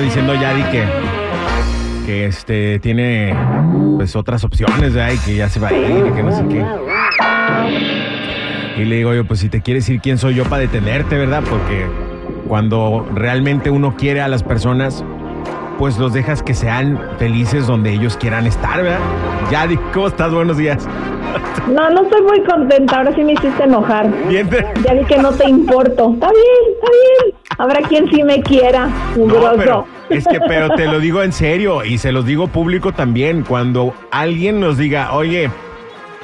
diciendo Yadi que, que este, tiene pues otras opciones, ¿verdad? Y que ya se va a ir y que no sé qué. Y le digo yo, pues si te quieres ir, ¿quién soy yo para detenerte, verdad? Porque cuando realmente uno quiere a las personas, pues los dejas que sean felices donde ellos quieran estar, ¿verdad? Yadi, ¿cómo estás? Buenos días. No, no estoy muy contenta. Ahora sí me hiciste enojar. Bien, te- Ya vi que no te importo. Está bien, está bien. Habrá quien sí me quiera. No, mugroso. pero es que, pero te lo digo en serio y se los digo público también. Cuando alguien nos diga, oye,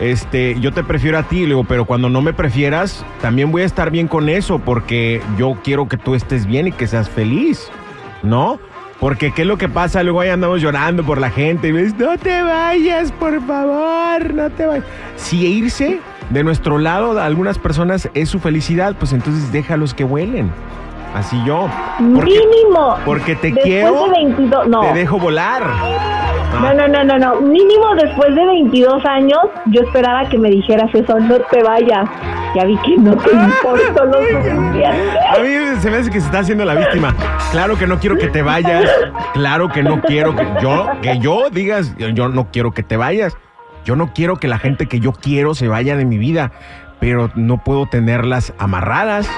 este, yo te prefiero a ti, le digo, pero cuando no me prefieras, también voy a estar bien con eso porque yo quiero que tú estés bien y que seas feliz, ¿no? Porque qué es lo que pasa, luego ahí andamos llorando por la gente y ves, no te vayas, por favor, no te vayas. Si irse de nuestro lado de algunas personas es su felicidad, pues entonces déjalos que vuelen. Así yo. Porque- Mínimo. porque te después quiero, de 22, no. Te dejo volar. No, no, no, no, no. Mínimo después de 22 años, yo esperaba que me dijeras eso. No te vayas. Ya vi que no te importo lo suficiente. A mí se me hace que se está haciendo la víctima. Claro que no quiero que te vayas. Claro que no quiero que yo, que yo digas, yo no quiero que te vayas. Yo no quiero que la gente que yo quiero se vaya de mi vida. Pero no puedo tenerlas amarradas.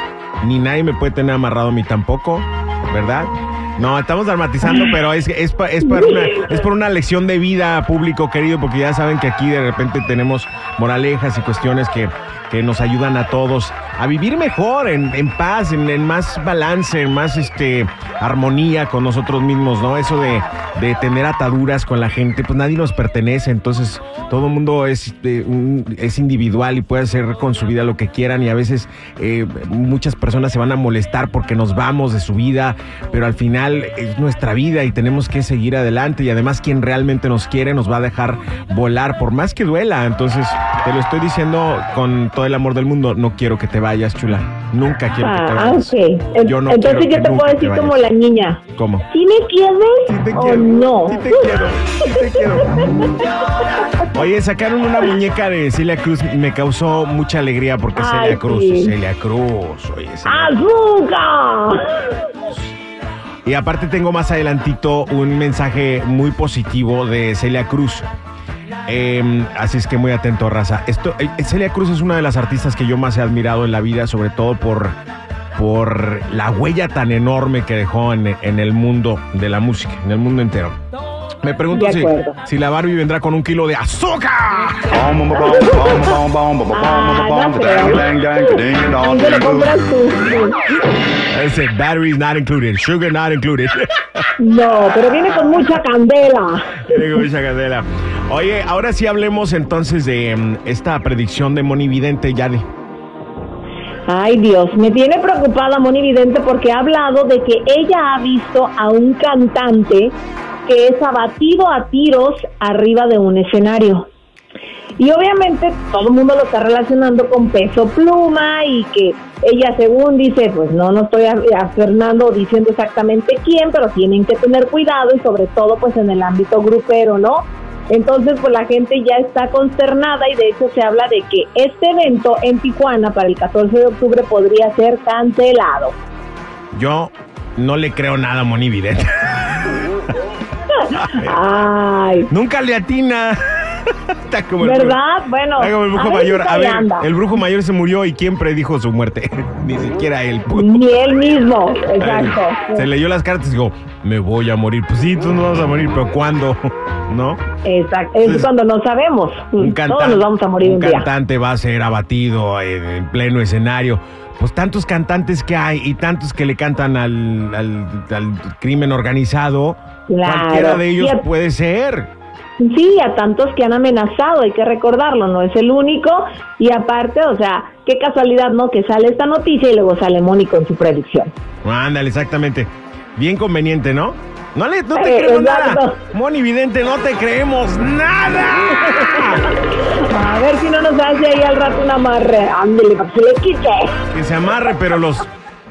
Ni nadie me puede tener amarrado a mí tampoco. ¿Verdad? No, estamos dramatizando, pero es, es, es, para una, es por una lección de vida, público querido, porque ya saben que aquí de repente tenemos moralejas y cuestiones que, que nos ayudan a todos a vivir mejor, en, en paz, en, en más balance, en más este, armonía con nosotros mismos, ¿no? Eso de, de tener ataduras con la gente, pues nadie nos pertenece, entonces todo el mundo es, eh, un- es individual y puede hacer con su vida lo que quieran y a veces eh, muchas personas se van a molestar porque nos vamos de su vida, pero al final es nuestra vida y tenemos que seguir adelante y además quien realmente nos quiere nos va a dejar volar por más que duela, entonces te lo estoy diciendo con todo el amor del mundo, no quiero que te vayas, chula, nunca quiero que te Ah, vayas. ok. En- Yo no Entonces quiero yo que te puedo te decir como la niña. ¿Cómo? ¿Sí me quieres Sí te o quiero. no? Sí te quiero. Sí te quiero. Oye, sacaron una muñeca de Celia Cruz. Me causó mucha alegría porque Ay, Celia Cruz. sí. Celia Cruz. Oye, Celia- ¡Azúcar! Y aparte tengo más adelantito un mensaje muy positivo de Celia Cruz. Eh, así es que muy atento, raza. Esto, eh, Celia Cruz es una de las artistas que yo más he admirado en la vida, sobre todo por, por la huella tan enorme que dejó en el mundo de la música, en el mundo entero. Me pregunto si, si la Barbie vendrá con un kilo de azúcar. Ah, no. Ese batteries not included, sugar not included. No, pero viene con mucha candela. Digo, Isa Candela. Oye, ahora sí hablemos entonces de mm, esta predicción de Moni Vidente, Yadi. Ay Dios, me tiene preocupada Moni Vidente porque ha hablado de que ella ha visto a un cantante que es abatido a tiros arriba de un escenario. Y obviamente todo el mundo lo está relacionando con peso pluma y que ella según dice, pues no, no estoy a- afirmando o diciendo exactamente quién, pero tienen que tener cuidado y sobre todo pues en el ámbito grupero, ¿no? Entonces pues la gente ya está consternada y de hecho se habla de que este evento en Tijuana para el 14 de octubre podría ser cancelado. Yo no le creo nada a Moni Vidente. Ay, Nunca le atina. Está como el ¿verdad? Bueno, Está como el brujo a mayor. A ver, anda. el brujo mayor se murió y ¿quién predijo su muerte? Ni siquiera él. Ni él mismo, exacto. Se leyó las cartas y dijo, me voy a morir. Pues sí, tú no vas a morir, pero ¿cuándo? ¿No? Exacto, es cuando no sabemos. Un Todos nos vamos a morir un, un día. cantante va a ser abatido en, en pleno escenario. Pues tantos cantantes que hay y tantos que le cantan al, al- al crimen organizado, Claro. cualquiera de ellos a- puede ser. Sí, a tantos que han amenazado, hay que recordarlo, no es el único. Y aparte, o sea, qué casualidad, ¿no? Que sale esta noticia y luego sale Moni con su predicción. Ándale, exactamente. Bien conveniente, ¿no? No, le, no te Eh, creemos exacto. nada. Moni Vidente, no te creemos nada. A ver si no nos hace ahí al rato un amarre. Ándale, para que se le quite. que se amarre, pero los...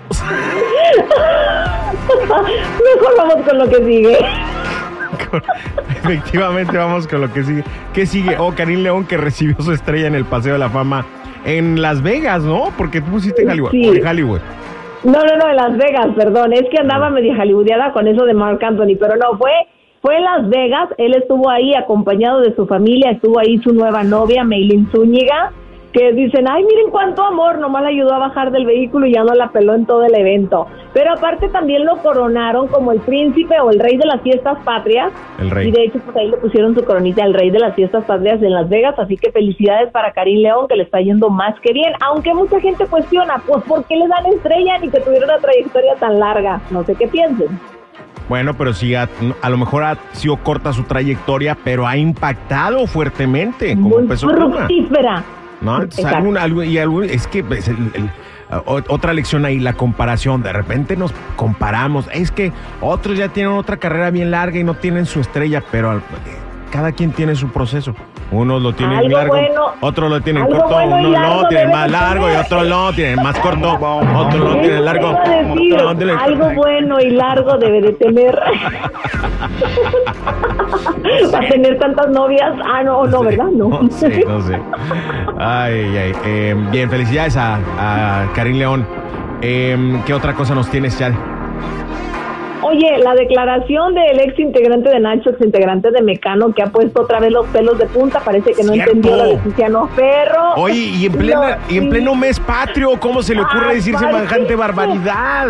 Mejor vamos con lo que sigue. Efectivamente, vamos con lo que sigue. ¿Qué sigue? Oh, Karim León que recibió su estrella en el Paseo de la Fama en Las Vegas, ¿no? Porque tú pusiste en Hollywood. Sí. en Hollywood. No, no, no, en Las Vegas, perdón. Es que andaba media hollywoodiada con eso de Mark Anthony, pero no, fue, fue en Las Vegas. Él estuvo ahí acompañado de su familia, estuvo ahí su nueva novia, Meilin Zúñiga, que dicen, ay, miren cuánto amor, nomás le ayudó a bajar del vehículo y ya no la peló en todo el evento. Pero aparte también lo coronaron como el príncipe o el rey de las fiestas patrias. El rey. Y de hecho, pues ahí le pusieron su coronita al rey de las fiestas patrias en Las Vegas. Así que felicidades para Karim León, que le está yendo más que bien. Aunque mucha gente cuestiona, pues, ¿por qué le dan estrella ni que tuviera una trayectoria tan larga? No sé qué piensen. Bueno, pero sí, a, a lo mejor ha sido corta su trayectoria, pero ha impactado fuertemente como Muy fructífera. ¿no? Algún- algo- y algo- es que pues, el- el- otra lección ahí, la comparación. De repente nos comparamos. Es que otros ya tienen otra carrera bien larga y no tienen su estrella, pero al- cada quien tiene su proceso. Unos lo tienen Algo largo, bueno- otros lo tienen corto, bueno unos largo no tienen más largo y otros no tienen más corto, otros Eso tienen largo. decir, no tienen- algo bueno y largo debe de tener. Va a tener tantas novias. Ah, no, no, ¿verdad? No. No sé, no sé. Ay, ay. eh, bien, felicidades a, a Karim León. Eh, ¿Qué otra cosa nos tienes, Chad? Oye, la declaración del ex integrante de Nacho, ex integrante de Mecano, que ha puesto otra vez los pelos de punta, parece que no Cierto. entendió la de Tiziano Ferro. Oye, y en, plena, No, y en pleno mes patrio, ¿cómo se le ocurre Ay, decir semejante barbaridad?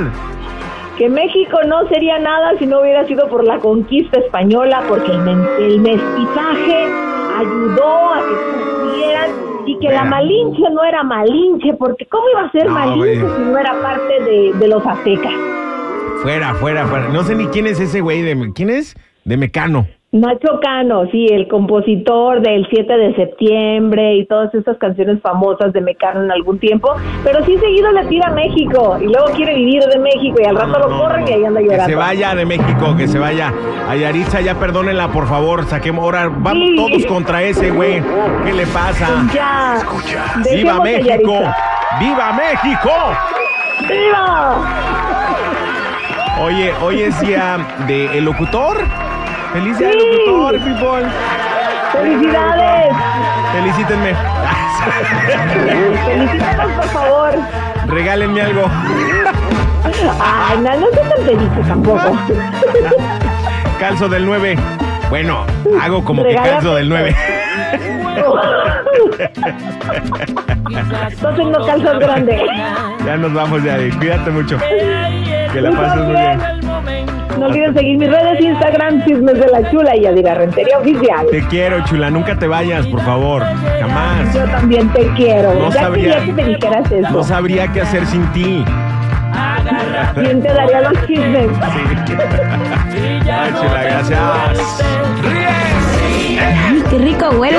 que México no sería nada si no hubiera sido por la conquista española, porque el, mestizaje ayudó a que supieran y que la. Malinche no era Malinche, porque ¿cómo iba a ser No, Malinche si no era parte de, de los aztecas? Fuera, fuera, fuera. No sé ni quién es ese güey de... ¿Quién es? De Mecano. Nacho Cano, sí, el compositor del 7 de septiembre y todas esas canciones famosas de Mecano en algún tiempo, pero sí seguido le tira a México y luego quiere vivir de México y al rato lo corren no, y ahí anda Que llorando. se vaya de México, que se vaya. A Yaritza, ya perdónenla, por favor. Saquemos ahora. Vamos Sí. todos contra ese güey. ¿Qué le pasa? Ya, ¡Viva dejemos a México! ¡Viva México! ¡Viva! Oye, hoy es día de el locutor. Feliz día Sí. del locutor, people. ¡Felicidades! Felicítenme. ¡Felicitados, por favor! Regálenme algo. Ay, no, no tan feliz tampoco. Calzo del 9. Bueno, hago como que calzo del 9. Entonces no calzas grande. Ya nos vamos de ahí. Cuídate mucho. Que la pases muy bien. No olviden seguir mis redes Instagram, Chismes de la Chula y Yadira Rentería Oficial. Te quiero, chula. Nunca te vayas, por favor. Jamás. Yo también te quiero. No ya sabría- que me dijeras eso. No sabría qué hacer sin ti. ¿Quién te daría los chismes? Ay, chula, gracias. Ay, qué rico huele.